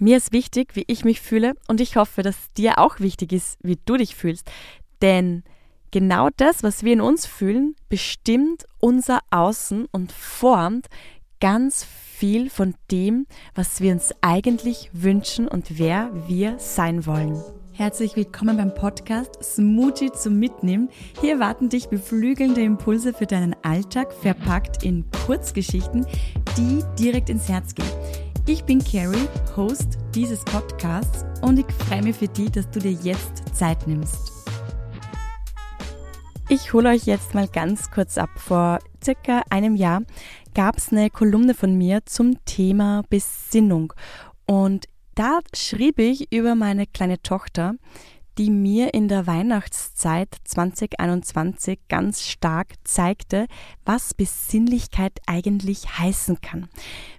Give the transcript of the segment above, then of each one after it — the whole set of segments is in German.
Mir ist wichtig, wie ich mich fühle und ich hoffe, dass dir auch wichtig ist, wie du dich fühlst. Denn genau das, was wir in uns fühlen, bestimmt unser Außen und formt ganz viel von dem, was wir uns eigentlich wünschen und wer wir sein wollen. Herzlich willkommen beim Podcast Smoothie zum Mitnehmen. Hier warten dich beflügelnde Impulse für deinen Alltag, verpackt in Kurzgeschichten, die direkt ins Herz gehen. Ich bin Carrie, Host dieses Podcasts und ich freue mich für dich, dass du dir jetzt Zeit nimmst. Ich hole euch jetzt mal ganz kurz ab. Vor circa einem Jahr gab es eine Kolumne von mir zum Thema Besinnung und da schrieb ich über meine kleine Tochter, die mir in der Weihnachtszeit 2021 ganz stark zeigte, was Besinnlichkeit eigentlich heißen kann.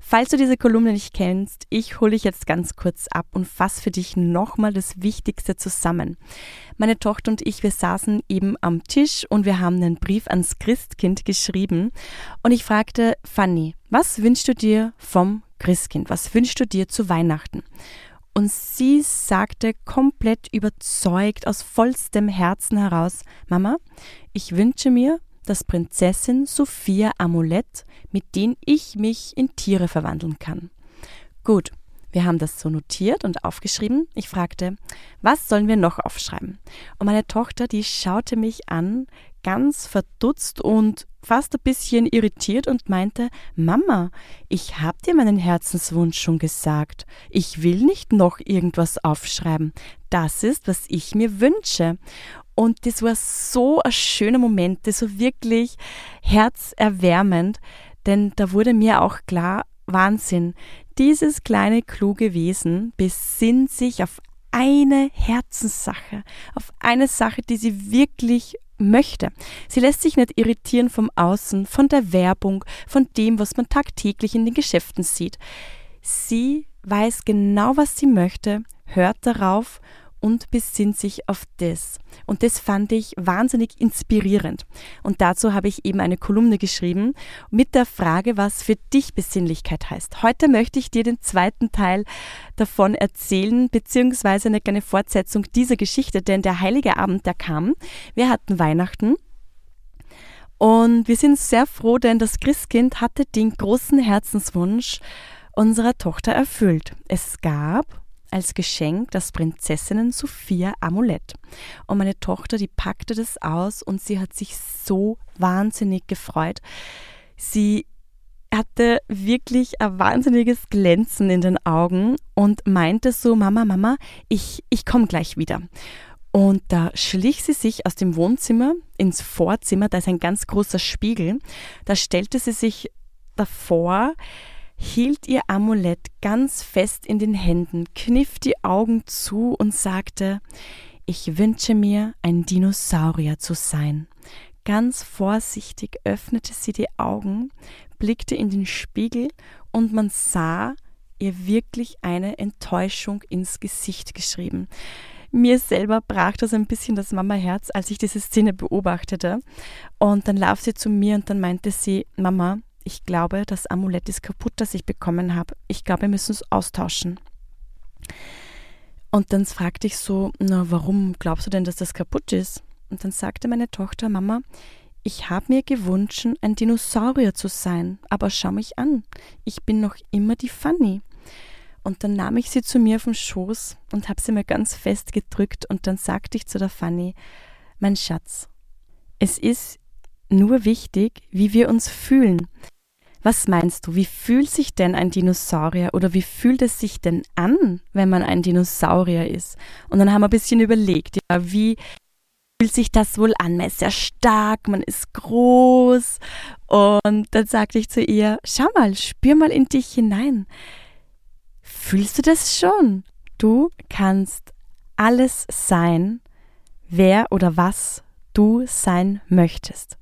Falls du diese Kolumne nicht kennst, ich hole dich jetzt ganz kurz ab und fasse für dich nochmal das Wichtigste zusammen. Meine Tochter und ich, wir saßen eben am Tisch und wir haben einen Brief ans Christkind geschrieben und ich fragte Fanny, was wünschst du dir vom Christkind? Was wünschst du dir zu Weihnachten? Und sie sagte komplett überzeugt aus vollstem Herzen heraus, Mama, ich wünsche mir das Prinzessin Sophia Amulett, mit dem ich mich in Tiere verwandeln kann. Gut, wir haben das so notiert und aufgeschrieben. Ich fragte, was sollen wir noch aufschreiben? Und meine Tochter, die schaute mich an, ganz verdutzt und fast ein bisschen irritiert und meinte, Mama, ich hab dir meinen Herzenswunsch schon gesagt. Ich will nicht noch irgendwas aufschreiben. Das ist, was ich mir wünsche. Und das war so ein schöner Moment, so wirklich herzerwärmend, denn da wurde mir auch klar, Wahnsinn, dieses kleine kluge Wesen besinnt sich auf eine Herzenssache, auf eine Sache, die sie wirklich möchte. Sie lässt sich nicht irritieren vom Außen, von der Werbung, von dem, was man tagtäglich in den Geschäften sieht. Sie weiß genau, was sie möchte, hört darauf und besinnt sich auf das. Und das fand ich wahnsinnig inspirierend. Und dazu habe ich eben eine Kolumne geschrieben mit der Frage, was für dich Besinnlichkeit heißt. Heute möchte ich dir den zweiten Teil davon erzählen, beziehungsweise eine kleine Fortsetzung dieser Geschichte, denn der heilige Abend, der kam. Wir hatten Weihnachten. Und wir sind sehr froh, denn das Christkind hatte den großen Herzenswunsch unserer Tochter erfüllt. Es gab als Geschenk das Prinzessinnen Sophia Amulett. Und meine Tochter, die packte das aus und sie hat sich so wahnsinnig gefreut. Sie hatte wirklich ein wahnsinniges Glänzen in den Augen und meinte so, Mama, Mama, ich, ich komme gleich wieder. Und da schlich sie sich aus dem Wohnzimmer ins Vorzimmer, da ist ein ganz großer Spiegel, da stellte sie sich davor, hielt ihr Amulett ganz fest in den Händen, kniff die Augen zu und sagte, ich wünsche mir, ein Dinosaurier zu sein. Ganz vorsichtig öffnete sie die Augen, blickte in den Spiegel und man sah ihr wirklich eine Enttäuschung ins Gesicht geschrieben. Mir selber brach das ein bisschen das Mama-Herz, als ich diese Szene beobachtete. Und dann lauf sie zu mir und dann meinte sie, Mama, ich glaube, das Amulett ist kaputt, das ich bekommen habe. Ich glaube, wir müssen es austauschen. Und dann fragte ich so, na, warum glaubst du denn, dass das kaputt ist? Und dann sagte meine Tochter, Mama, ich habe mir gewünscht, ein Dinosaurier zu sein, aber schau mich an, ich bin noch immer die Fanny. Und dann nahm ich sie zu mir auf den Schoß und habe sie mir ganz fest gedrückt und dann sagte ich zu der Fanny, mein Schatz, es ist nur wichtig, wie wir uns fühlen. Was meinst du, wie fühlt sich denn ein Dinosaurier oder wie fühlt es sich denn an, wenn man ein Dinosaurier ist? Und dann haben wir ein bisschen überlegt, ja, wie fühlt sich das wohl an? Man ist sehr stark, man ist groß. Und dann sagte ich zu ihr, schau mal, spür mal in dich hinein. Fühlst du das schon? Du kannst alles sein, wer oder was du sein möchtest.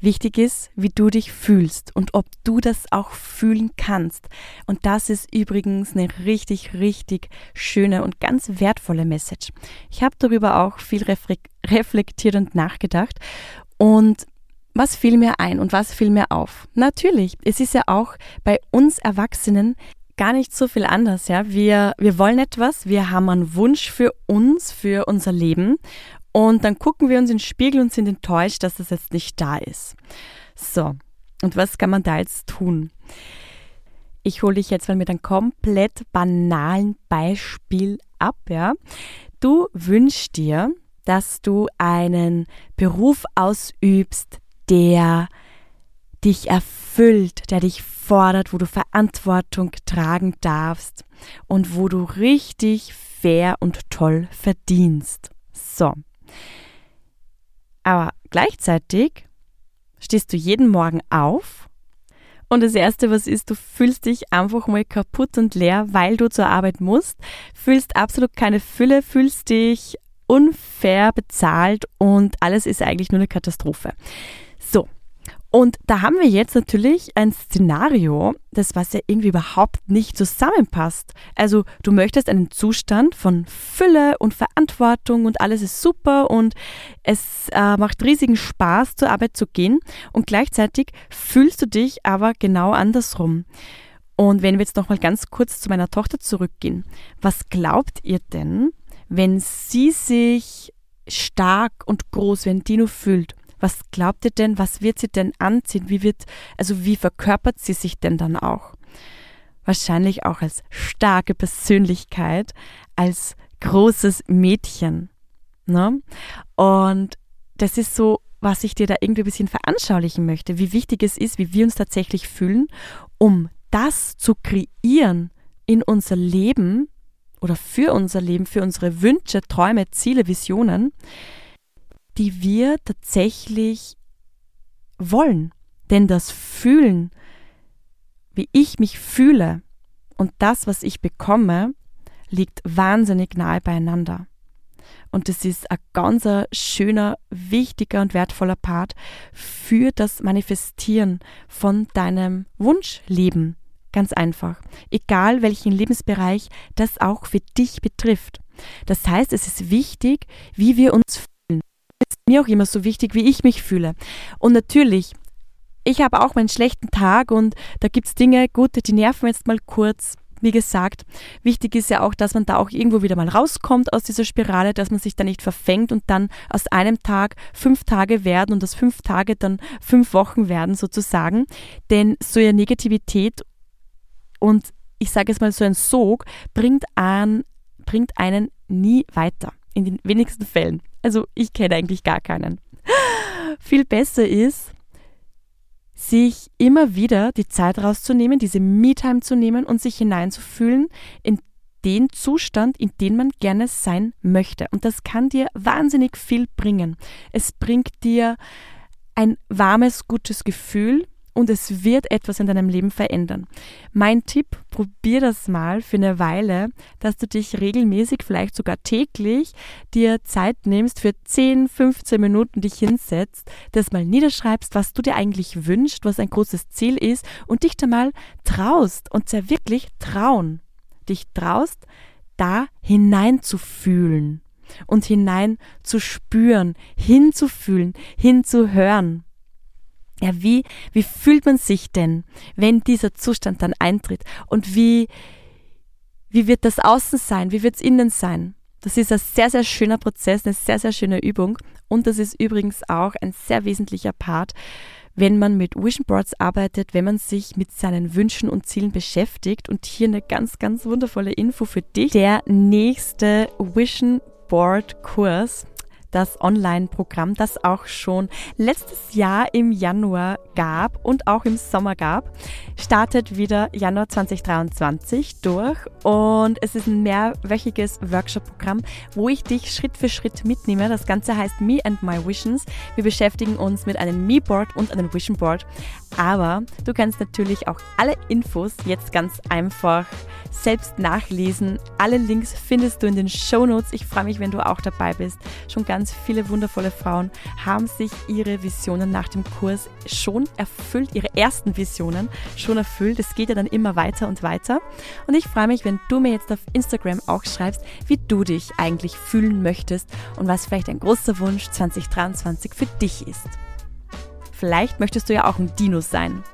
Wichtig ist, wie du dich fühlst und ob du das auch fühlen kannst. Und das ist übrigens eine richtig, richtig schöne und ganz wertvolle Message. Ich habe darüber auch viel reflektiert und nachgedacht. Und was fiel mir ein und was fiel mir auf? Natürlich, es ist ja auch bei uns Erwachsenen gar nicht so viel anders, ja. Wir, wir wollen etwas, wir haben einen Wunsch für uns, für unser Leben und dann gucken wir uns in den Spiegel und sind enttäuscht, dass das jetzt nicht da ist. So, und was kann man da jetzt tun? Ich hole dich jetzt mal mit einem komplett banalen Beispiel ab, ja. Du wünschst dir, dass du einen Beruf ausübst, der dich erfüllt, der dich fordert, wo du Verantwortung tragen darfst und wo du richtig fair und toll verdienst. So. Aber gleichzeitig stehst du jeden Morgen auf und das Erste, was ist, du fühlst dich einfach mal kaputt und leer, weil du zur Arbeit musst, fühlst absolut keine Fülle, fühlst dich unfair bezahlt und alles ist eigentlich nur eine Katastrophe. So, und da haben wir jetzt natürlich ein Szenario, das was ja irgendwie überhaupt nicht zusammenpasst. Also du möchtest einen Zustand von Fülle und Verantwortung und alles ist super und es äh, macht riesigen Spaß zur Arbeit zu gehen und gleichzeitig fühlst du dich aber genau andersrum. Und wenn wir jetzt nochmal ganz kurz zu meiner Tochter zurückgehen, was glaubt ihr denn, wenn sie sich stark und groß wie ein Dino fühlt was glaubt ihr denn, was wird sie denn anziehen? Wie wird, also wie verkörpert sie sich denn dann auch? Wahrscheinlich auch als starke Persönlichkeit, als großes Mädchen. Ne? Und das ist so, was ich dir da irgendwie ein bisschen veranschaulichen möchte, wie wichtig es ist, wie wir uns tatsächlich fühlen, um das zu kreieren in unser Leben oder für unser Leben, für unsere Wünsche, Träume, Ziele, Visionen, die wir tatsächlich wollen. Denn das Fühlen, wie ich mich fühle und das, was ich bekomme, liegt wahnsinnig nahe beieinander. Und das ist ein ganz schöner, wichtiger und wertvoller Part für das Manifestieren von deinem Wunschleben. Ganz einfach. Egal welchen Lebensbereich das auch für dich betrifft. Das heißt, es ist wichtig, wie wir uns mir auch immer so wichtig, wie ich mich fühle. Und natürlich, ich habe auch meinen schlechten Tag und da gibt es Dinge, gute, die nerven jetzt mal kurz. Wie gesagt, wichtig ist ja auch, dass man da auch irgendwo wieder mal rauskommt aus dieser Spirale, dass man sich da nicht verfängt und dann aus einem Tag fünf Tage werden und aus fünf Tage dann fünf Wochen werden sozusagen. Denn so eine Negativität und ich sage es mal so ein Sog bringt, an, bringt einen nie weiter. In den wenigsten Fällen. Also ich kenne eigentlich gar keinen. Viel besser ist, sich immer wieder die Zeit rauszunehmen, diese Me-Time zu nehmen und sich hineinzufühlen in den Zustand, in den man gerne sein möchte. Und das kann dir wahnsinnig viel bringen. Es bringt dir ein warmes, gutes Gefühl, und es wird etwas in deinem Leben verändern. Mein Tipp, probier das mal für eine Weile, dass du dich regelmäßig, vielleicht sogar täglich, dir Zeit nimmst für 10, 15 Minuten dich hinsetzt, das mal niederschreibst, was du dir eigentlich wünschst, was ein großes Ziel ist und dich da mal traust und sehr wirklich trauen. Dich traust, da hineinzufühlen und hinein zu spüren, hinzufühlen, hinzuhören. Ja, wie, wie fühlt man sich denn, wenn dieser Zustand dann eintritt? Und wie, wie wird das außen sein? Wie wird es innen sein? Das ist ein sehr, sehr schöner Prozess, eine sehr, sehr schöne Übung. Und das ist übrigens auch ein sehr wesentlicher Part, wenn man mit Vision Boards arbeitet, wenn man sich mit seinen Wünschen und Zielen beschäftigt. Und hier eine ganz, ganz wundervolle Info für dich. Der nächste Vision Board Kurs das Online-Programm, das auch schon letztes Jahr im Januar gab und auch im Sommer gab, startet wieder Januar 2023 durch und es ist ein mehrwöchiges Workshop-Programm, wo ich dich Schritt für Schritt mitnehme. Das Ganze heißt Me and My Visions. Wir beschäftigen uns mit einem Me-Board und einem Vision Board, aber du kannst natürlich auch alle Infos jetzt ganz einfach selbst nachlesen. Alle Links findest du in den Show Notes. Ich freue mich, wenn du auch dabei bist. Schon ganz viele wundervolle Frauen haben sich ihre Visionen nach dem Kurs schon erfüllt, ihre ersten Visionen schon erfüllt. Es geht ja dann immer weiter und weiter. Und ich freue mich, wenn du mir jetzt auf Instagram auch schreibst, wie du dich eigentlich fühlen möchtest und was vielleicht ein großer Wunsch 2023 für dich ist. Vielleicht möchtest du ja auch ein Dino sein.